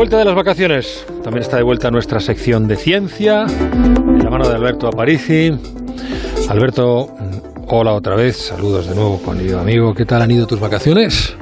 vuelta de las vacaciones, también está de vuelta nuestra sección de ciencia, en la mano de Alberto Aparici. Alberto, hola otra vez, saludos de nuevo, querido amigo. ¿Qué tal han ido tus vacaciones?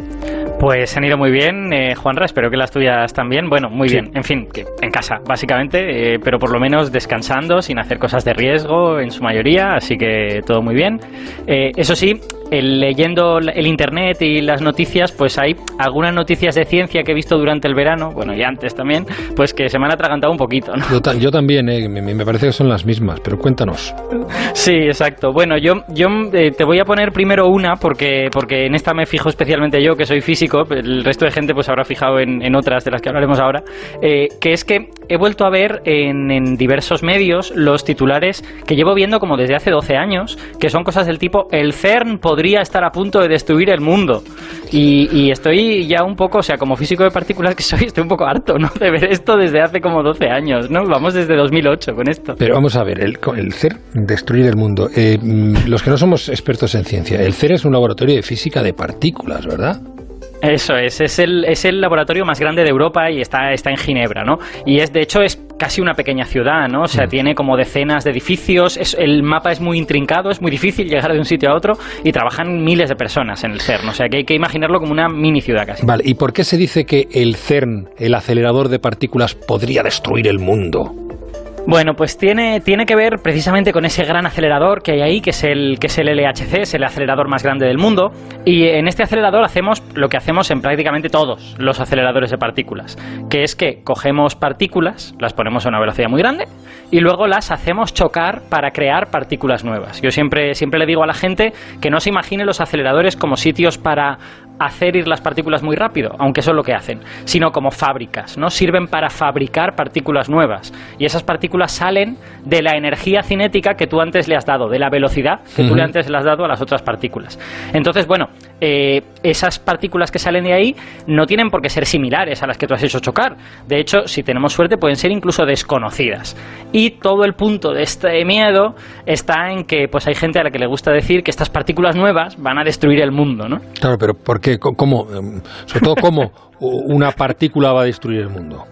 Pues han ido muy bien, eh, Juanra, espero que las tuyas también. Bueno, muy bien, en fin, que en casa, básicamente, eh, pero por lo menos descansando, sin hacer cosas de riesgo en su mayoría, así que todo muy bien. Eh, eso sí, leyendo el internet y las noticias, pues hay algunas noticias de ciencia que he visto durante el verano, bueno, y antes también, pues que se me han atragantado un poquito. ¿no? Yo, también, eh, me, parece que son las mismas, pero cuéntanos. Sí, exacto. Bueno, yo, yo eh, te voy a poner primero una, porque, porque en esta me fijo especialmente yo, que soy físico, el resto de gente pues habrá fijado en, en otras de las que hablaremos ahora, eh, que es que he vuelto a ver en, en diversos medios los titulares que llevo viendo como desde hace 12 años, que son cosas del tipo, el CERN podría estar a punto de destruir el mundo. Y, estoy ya un poco, o sea, como físico de partículas que soy, estoy un poco harto, ¿no? De ver esto desde hace como 12 años, ¿no? Vamos desde 2008 con esto. Pero vamos a ver, el, el CER, destruir el mundo. Eh, mm, los que no somos expertos en ciencia, el CER es un laboratorio de física de partículas, ¿verdad? Eso es, es el, es el laboratorio más grande de Europa y está, está en Ginebra, ¿no? Y es, de hecho, es casi una pequeña ciudad, ¿no? O sea, mm. tiene como decenas de edificios, es, el mapa es muy intrincado, es muy difícil llegar de un sitio a otro y trabajan miles de personas en el CERN, o sea, que hay que imaginarlo como una mini ciudad casi. Vale, ¿y por qué se dice que el CERN, el acelerador de partículas, podría destruir el mundo? Bueno, pues tiene, tiene que ver precisamente con ese gran acelerador que hay ahí, que es, el, que es el LHC, es el acelerador más grande del mundo. Y en este acelerador hacemos lo que hacemos en prácticamente todos los aceleradores de partículas, que es que cogemos partículas, las ponemos a una velocidad muy grande y luego las hacemos chocar para crear partículas nuevas. Yo siempre, siempre le digo a la gente que no se imagine los aceleradores como sitios para hacer ir las partículas muy rápido, aunque eso es lo que hacen, sino como fábricas, ¿no? Sirven para fabricar partículas nuevas. Y esas partículas salen de la energía cinética que tú antes le has dado, de la velocidad que tú le antes le has dado a las otras partículas. Entonces, bueno, eh, esas partículas que salen de ahí no tienen por qué ser similares a las que tú has hecho chocar. De hecho, si tenemos suerte, pueden ser incluso desconocidas. Y todo el punto de este miedo está en que pues hay gente a la que le gusta decir que estas partículas nuevas van a destruir el mundo, ¿no? Claro, pero ¿por qué? ¿Cómo? Em, sobre todo, ¿cómo una partícula va a destruir el mundo?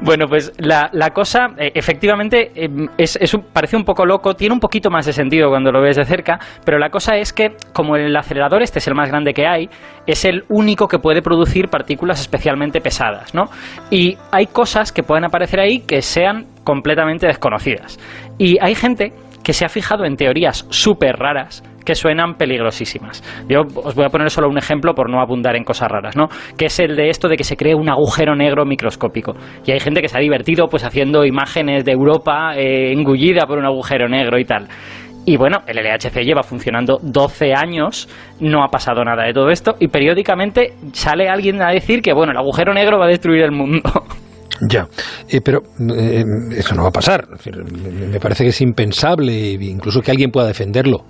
Bueno, pues la, cosa, eh, efectivamente, em, es, parece un poco loco, tiene un poquito más de sentido cuando lo ves de cerca, pero la cosa es que, como el acelerador este es el más grande que hay, es el único que puede producir partículas especialmente pesadas, ¿no? Y hay cosas que pueden aparecer ahí que sean completamente desconocidas. Y hay gente que se ha fijado en teorías súper raras que suenan peligrosísimas. Yo os voy a poner solo un ejemplo por no abundar en cosas raras, ¿no? Que es el de esto de que se cree un agujero negro microscópico. Y hay gente que se ha divertido pues haciendo imágenes de Europa eh, engullida por un agujero negro y tal. Y bueno, el LHC lleva funcionando 12 años, no ha pasado nada de todo esto, y periódicamente sale alguien a decir que, bueno, el agujero negro va a destruir el mundo. Ya, eh, pero eh, eso no va a pasar. Me parece que es impensable, incluso que alguien pueda defenderlo.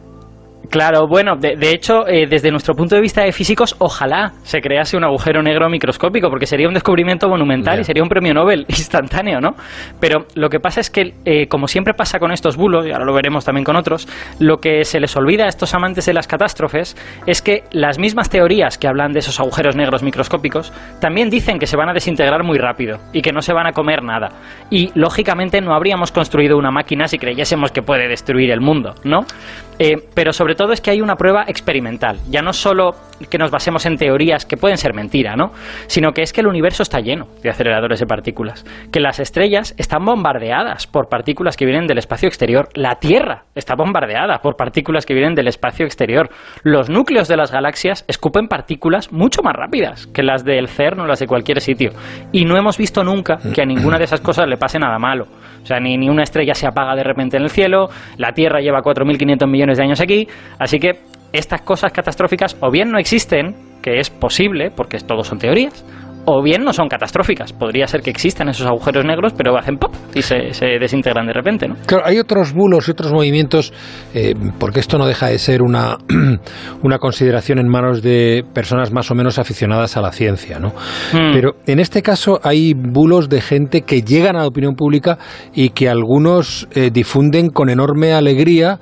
Claro, bueno, de, hecho, eh, desde nuestro punto de vista de físicos, ojalá se crease un agujero negro microscópico, porque sería un descubrimiento monumental y sería un premio Nobel instantáneo, ¿no? Pero lo que pasa es que, eh, como siempre pasa con estos bulos, y ahora lo veremos también con otros, lo que se les olvida a estos amantes de las catástrofes es que las mismas teorías que hablan de esos agujeros negros microscópicos también dicen que se van a desintegrar muy rápido y que no se van a comer nada. Y, lógicamente, no habríamos construido una máquina si creyésemos que puede destruir el mundo, ¿no? Eh, pero sobre todo es que hay una prueba experimental. Ya no solo que nos basemos en teorías que pueden ser mentira, ¿no? Sino que es que el universo está lleno de aceleradores de partículas. Que las estrellas están bombardeadas por partículas que vienen del espacio exterior. La Tierra está bombardeada por partículas que vienen del espacio exterior. Los núcleos de las galaxias escupen partículas mucho más rápidas que las del CERN o las de cualquier sitio. Y no hemos visto nunca que a ninguna de esas cosas le pase nada malo. O sea, ni, ni una estrella se apaga de repente en el cielo, la Tierra lleva 4.500 millones de años aquí, así que estas cosas catastróficas o bien no existen, que es posible, porque todos son teorías, o bien no son catastróficas. Podría ser que existan esos agujeros negros, pero hacen pop y se, desintegran de repente, ¿no? Claro, hay otros bulos y otros movimientos, eh, porque esto no deja de ser una, una consideración en manos de personas más o menos aficionadas a la ciencia, ¿no? Hmm. Pero en este caso hay bulos de gente que llegan a la opinión pública y que algunos eh, difunden con enorme alegría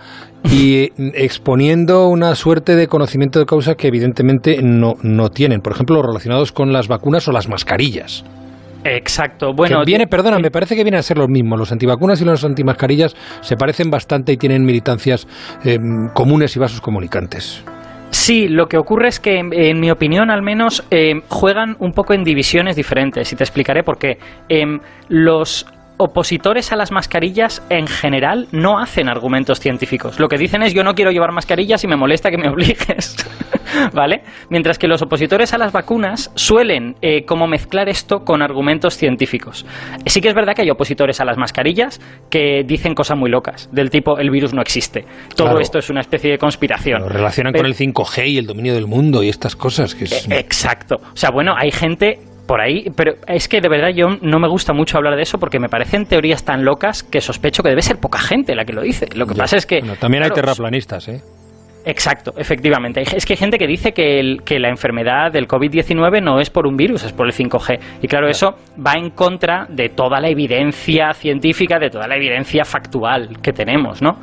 y exponiendo una suerte de conocimiento de causa que evidentemente no, no tienen. Por ejemplo, relacionados con las vacunas o las mascarillas. Exacto. Bueno, viene, perdona, me parece que vienen a ser los mismos. Los antivacunas y los antimascarillas se parecen bastante y tienen militancias eh, comunes y vasos comunicantes. Sí, lo que ocurre es que, en mi opinión, al menos, eh, juegan un poco en divisiones diferentes y te explicaré por qué. Em, los opositores a las mascarillas en general no hacen argumentos científicos. Lo que dicen es yo no quiero llevar mascarillas y me molesta que me obligues. ¿Vale? Mientras que los opositores a las vacunas suelen eh, como mezclar esto con argumentos científicos. Sí que es verdad que hay opositores a las mascarillas que dicen cosas muy locas, del tipo el virus no existe. Todo esto es una especie de conspiración. Lo relacionan con el 5G y el dominio del mundo y estas cosas. Que e, Exacto. O sea, bueno, hay gente por ahí, pero es que de verdad yo no me gusta mucho hablar de eso porque me parecen teorías tan locas que sospecho que debe ser poca gente la que lo dice. Lo que pasa es que... también hay terraplanistas, ¿eh? Exacto, efectivamente. Es que hay gente que dice que, el, que la enfermedad del COVID-19 no es por un virus, es por el 5G. Y claro, eso va en contra de toda la evidencia científica, de toda la evidencia factual que tenemos, ¿no?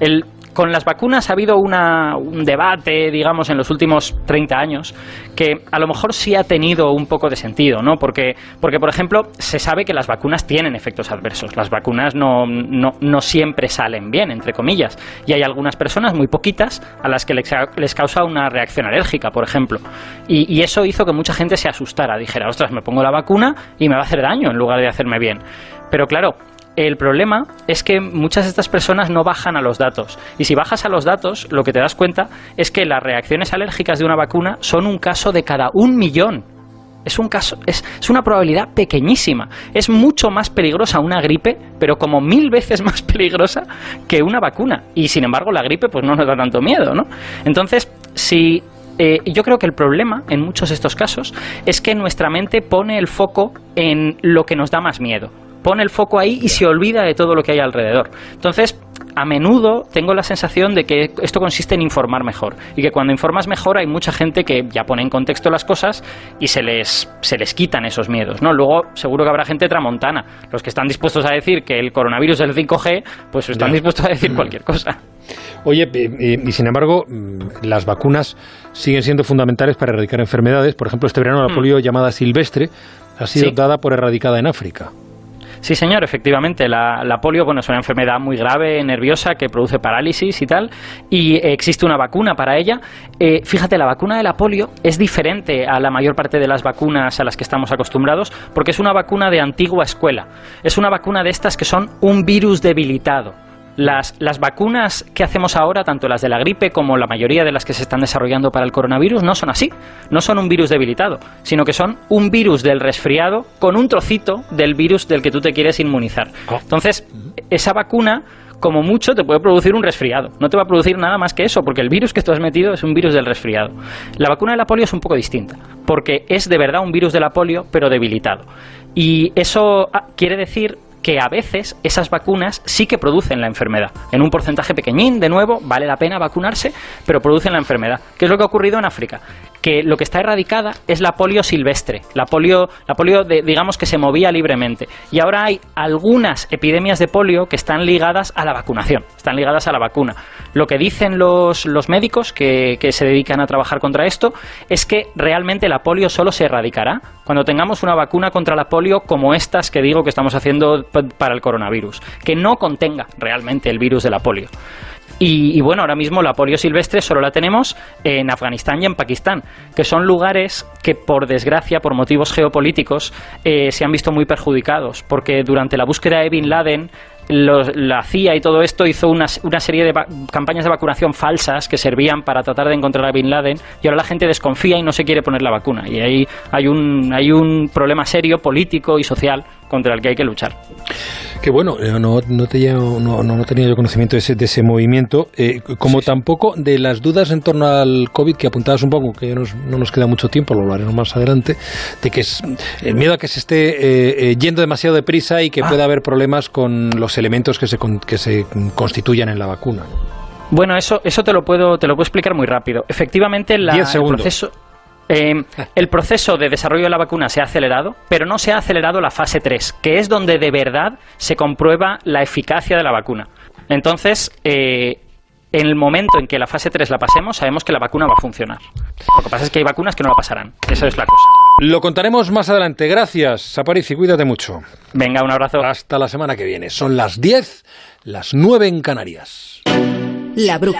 El, con las vacunas ha habido un debate, digamos, en los últimos 30 años que a lo mejor sí ha tenido un poco de sentido, ¿no? Porque, porque por ejemplo, se sabe que las vacunas tienen efectos adversos. Las vacunas no, no, siempre salen bien, entre comillas. Y hay algunas personas, muy poquitas, a las que les, causa una reacción alérgica, por ejemplo. Y, y eso hizo que mucha gente se asustara. Dijera, ostras, me pongo la vacuna y me va a hacer daño en lugar de hacerme bien. Pero claro, el problema es que muchas de estas personas no bajan a los datos. Y si bajas a los datos, lo que te das cuenta es que las reacciones alérgicas de una vacuna son un caso de cada un millón. Es un caso, es, una probabilidad pequeñísima. Es mucho más peligrosa una gripe, pero como mil veces más peligrosa que una vacuna. Y sin embargo, la gripe pues no nos da tanto miedo, ¿no? Entonces, si eh, yo creo que el problema en muchos de estos casos es que nuestra mente pone el foco en lo que nos da más miedo pone el foco ahí y se olvida de todo lo que hay alrededor. Entonces, a menudo tengo la sensación de que esto consiste en informar mejor y que cuando informas mejor hay mucha gente que ya pone en contexto las cosas y se les, se les quitan esos miedos, ¿no? Luego seguro que habrá gente tramontana, los que están dispuestos a decir que el coronavirus es el 5G, pues están dispuestos a decir cualquier cosa. Oye, y, sin embargo, mm, las vacunas siguen siendo fundamentales para erradicar enfermedades. Por ejemplo, este verano la mm. polio llamada silvestre ha sido dada por erradicada en África. Sí, señor, efectivamente. La, polio bueno, es una enfermedad muy grave, nerviosa, que produce parálisis y tal, y existe una vacuna para ella. Eh, fíjate, la vacuna de la polio es diferente a la mayor parte de las vacunas a las que estamos acostumbrados, porque es una vacuna de antigua escuela. Es una vacuna de estas que son un virus debilitado. Las, las, vacunas que hacemos ahora, tanto las de la gripe como la mayoría de las que se están desarrollando para el coronavirus, no son así. No son un virus debilitado, sino que son un virus del resfriado con un trocito del virus del que tú te quieres inmunizar. Oh. Entonces, esa vacuna como mucho te puede producir un resfriado. No te va a producir nada más que eso, porque el virus que tú has metido es un virus del resfriado. La vacuna de la polio es un poco distinta, porque es de verdad un virus de la polio, pero debilitado. Y eso ah, quiere decir que a veces esas vacunas sí que producen la enfermedad. En un porcentaje pequeñín, de nuevo, vale la pena vacunarse, pero producen la enfermedad. ¿Qué es lo que ha ocurrido en África? Que lo que está erradicada es la polio silvestre, la polio, la polio digamos que se movía libremente. Y ahora hay algunas epidemias de polio que están ligadas a la vacunación, están ligadas a la vacuna. Lo que dicen los, los médicos que, que se dedican a trabajar contra esto es que realmente la polio solo se erradicará cuando tengamos una vacuna contra la polio como estas que digo que estamos haciendo para el coronavirus, que no contenga realmente el virus de la polio. Y, bueno, ahora mismo la polio silvestre solo la tenemos en Afganistán y en Pakistán, que son lugares que por desgracia, por motivos geopolíticos, eh, se han visto muy perjudicados, porque durante la búsqueda de Bin Laden la CIA y todo esto hizo una, una serie de campañas de vacunación falsas que servían para tratar de encontrar a Bin Laden y ahora la gente desconfía y no se quiere poner la vacuna. Y ahí hay un, hay un problema serio político y social contra el que hay que luchar. Qué bueno, eh, no, no, tenía, no, no, tenía yo conocimiento de ese, de ese movimiento, eh, como tampoco de las dudas en torno al COVID que apuntabas un poco, que no nos queda mucho tiempo, lo hablaremos más adelante, de que es el miedo a que se esté eh, yendo demasiado deprisa y que ah. pueda haber problemas con los elementos que se, que se constituyan en la vacuna. Bueno, eso, eso te lo puedo, te lo puedo explicar muy rápido. Efectivamente, la, el proceso eh, el proceso de desarrollo de la vacuna se ha acelerado, pero no se ha acelerado la fase 3, que es donde de verdad se comprueba la eficacia de la vacuna. Entonces, eh, en el momento en que la fase 3 la pasemos, sabemos que la vacuna va a funcionar. Lo que pasa es que hay vacunas que no la pasarán. Esa es la cosa. Lo contaremos más adelante. Gracias, y Cuídate mucho. Venga, un abrazo. Hasta la semana que viene. Son las 10, las 9 en Canarias. La brújula.